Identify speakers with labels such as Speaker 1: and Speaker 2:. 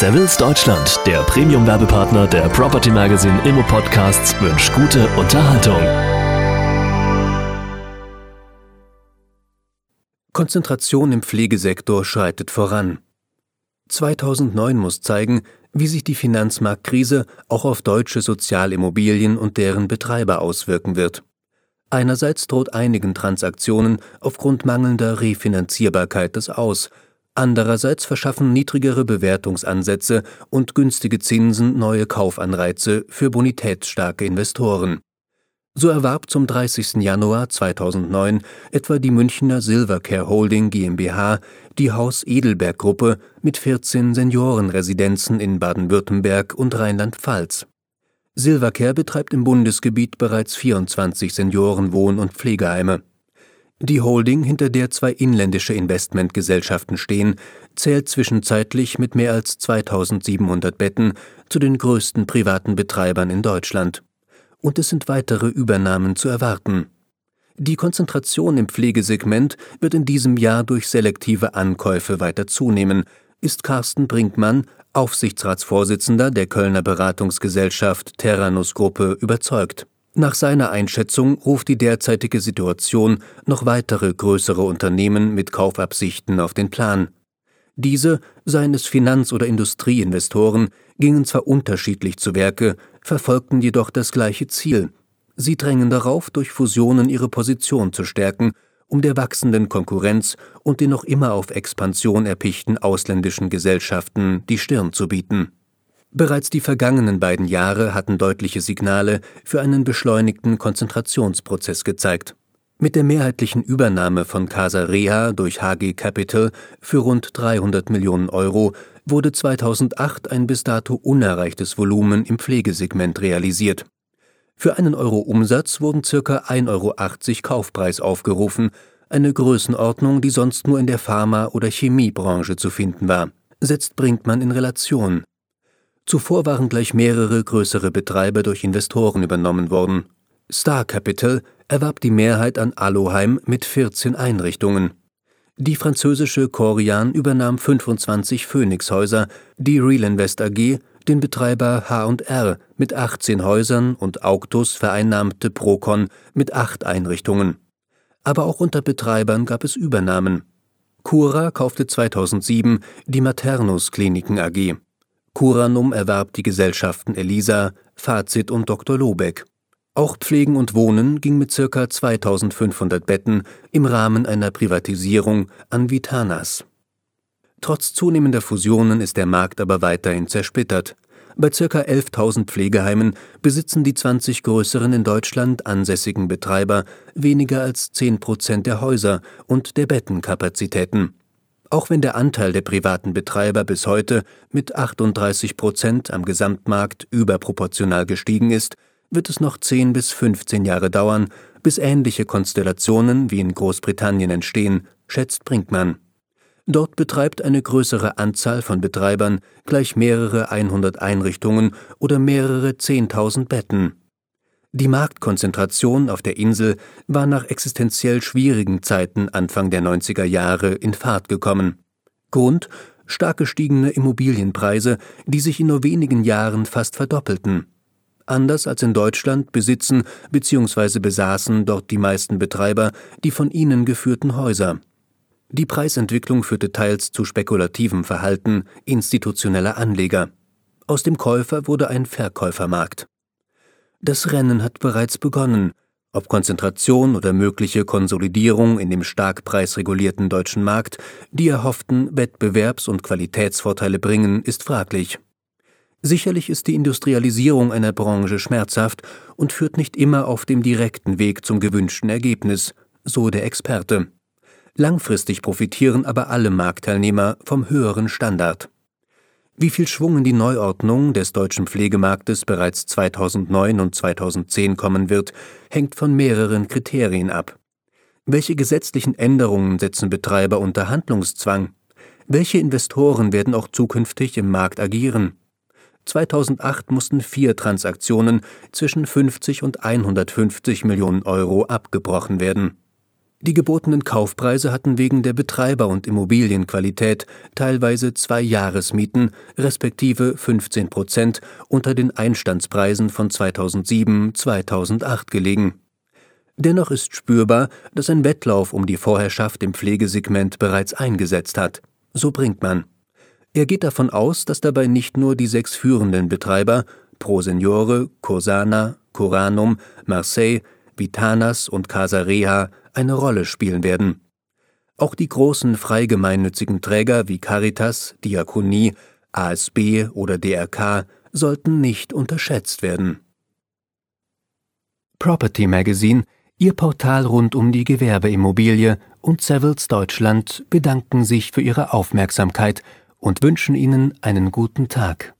Speaker 1: Savills Deutschland, der Premium-Werbepartner der Property Magazine Immo Podcasts, wünscht gute Unterhaltung.
Speaker 2: Konzentration im Pflegesektor schreitet voran. 2009 muss zeigen, wie sich die Finanzmarktkrise auch auf deutsche Sozialimmobilien und deren Betreiber auswirken wird. Einerseits droht einigen Transaktionen aufgrund mangelnder Refinanzierbarkeit das Aus, andererseits verschaffen niedrigere Bewertungsansätze und günstige Zinsen neue Kaufanreize für bonitätsstarke Investoren. So erwarb zum 30. Januar 2009 etwa die Münchner Silvercare Holding GmbH die Haus Edelberg Gruppe mit 14 Seniorenresidenzen in Baden-Württemberg und Rheinland-Pfalz. Silvercare betreibt im Bundesgebiet bereits 24 Seniorenwohn- und Pflegeheime. Die Holding, hinter der zwei inländische Investmentgesellschaften stehen, zählt zwischenzeitlich mit mehr als 2700 Betten zu den größten privaten Betreibern in Deutschland. Und es sind weitere Übernahmen zu erwarten. Die Konzentration im Pflegesegment wird in diesem Jahr durch selektive Ankäufe weiter zunehmen, ist Carsten Brinkmann, Aufsichtsratsvorsitzender der Kölner Beratungsgesellschaft Terranus Gruppe, überzeugt. Nach seiner Einschätzung ruft die derzeitige Situation noch weitere größere Unternehmen mit Kaufabsichten auf den Plan. Diese, seien es Finanz- oder Industrieinvestoren, gingen zwar unterschiedlich zu Werke, verfolgten jedoch das gleiche Ziel. Sie drängen darauf, durch Fusionen ihre Position zu stärken um der wachsenden Konkurrenz und den noch immer auf Expansion erpichten ausländischen Gesellschaften die Stirn zu bieten. Bereits die vergangenen beiden Jahre hatten deutliche Signale für einen beschleunigten Konzentrationsprozess gezeigt. Mit der mehrheitlichen Übernahme von Casa Rea durch HG Capital für rund 300 Millionen Euro wurde 2008 ein bis dato unerreichtes Volumen im Pflegesegment realisiert. Für einen Euro Umsatz wurden ca. 1,80 Euro Kaufpreis aufgerufen, eine Größenordnung, die sonst nur in der Pharma- oder Chemiebranche zu finden war, setzt Brinkmann in Relation. Zuvor waren gleich mehrere größere Betreiber durch Investoren übernommen worden. Star Capital erwarb die Mehrheit an Aloheim mit 14 Einrichtungen. Die französische Corian übernahm 25 Phoenix-Häuser, die Real Invest AG den Betreiber H&R mit 18 Häusern und Augtus vereinnahmte Procon mit acht Einrichtungen. Aber auch unter Betreibern gab es Übernahmen. Cura kaufte 2007 die Maternus Kliniken AG. Curanum erwarb die Gesellschaften Elisa, Fazit und Dr. Lobeck. Auch Pflegen und Wohnen ging mit ca. 2500 Betten im Rahmen einer Privatisierung an Vitanas. Trotz zunehmender Fusionen ist der Markt aber weiterhin zersplittert. Bei ca. 11.000 Pflegeheimen besitzen die 20 größeren in Deutschland ansässigen Betreiber weniger als 10 Prozent der Häuser und der Bettenkapazitäten. Auch wenn der Anteil der privaten Betreiber bis heute mit 38 Prozent am Gesamtmarkt überproportional gestiegen ist, wird es noch 10 bis 15 Jahre dauern, bis ähnliche Konstellationen wie in Großbritannien entstehen, schätzt Brinkmann. Dort betreibt eine größere Anzahl von Betreibern gleich mehrere 100 Einrichtungen oder mehrere 10.000 Betten. Die Marktkonzentration auf der Insel war nach existenziell schwierigen Zeiten Anfang der 90er Jahre in Fahrt gekommen. Grund stark gestiegene Immobilienpreise, die sich in nur wenigen Jahren fast verdoppelten. Anders als in Deutschland besitzen bzw. besaßen dort die meisten Betreiber die von ihnen geführten Häuser. Die Preisentwicklung führte teils zu spekulativem Verhalten institutioneller Anleger. Aus dem Käufer wurde ein Verkäufermarkt. Das Rennen hat bereits begonnen. Ob Konzentration oder mögliche Konsolidierung in dem stark preisregulierten deutschen Markt die erhofften Wettbewerbs- und Qualitätsvorteile bringen, ist fraglich. Sicherlich ist die Industrialisierung einer Branche schmerzhaft und führt nicht immer auf dem direkten Weg zum gewünschten Ergebnis, so der Experte. Langfristig profitieren aber alle Marktteilnehmer vom höheren Standard. Wie viel Schwung in die Neuordnung des deutschen Pflegemarktes bereits 2009 und 2010 kommen wird, hängt von mehreren Kriterien ab. Welche gesetzlichen Änderungen setzen Betreiber unter Handlungszwang? Welche Investoren werden auch zukünftig im Markt agieren? 2008 mussten vier Transaktionen zwischen 50 und 150 Millionen Euro abgebrochen werden. Die gebotenen Kaufpreise hatten wegen der Betreiber- und Immobilienqualität teilweise zwei Jahresmieten respektive 15 Prozent unter den Einstandspreisen von 2007/2008 gelegen. Dennoch ist spürbar, dass ein Wettlauf um die Vorherrschaft im Pflegesegment bereits eingesetzt hat. So Brinkmann. Er geht davon aus, dass dabei nicht nur die sechs führenden Betreiber Pro Seniore, Cursana, Coranum, Marseille, Vitanas und Casa Reha eine Rolle spielen werden. Auch die großen freigemeinnützigen Träger wie Caritas, Diakonie, ASB oder DRK sollten nicht unterschätzt werden. Property Magazine, Ihr Portal rund um die Gewerbeimmobilie und Savills Deutschland bedanken sich für Ihre Aufmerksamkeit und wünschen Ihnen einen guten Tag.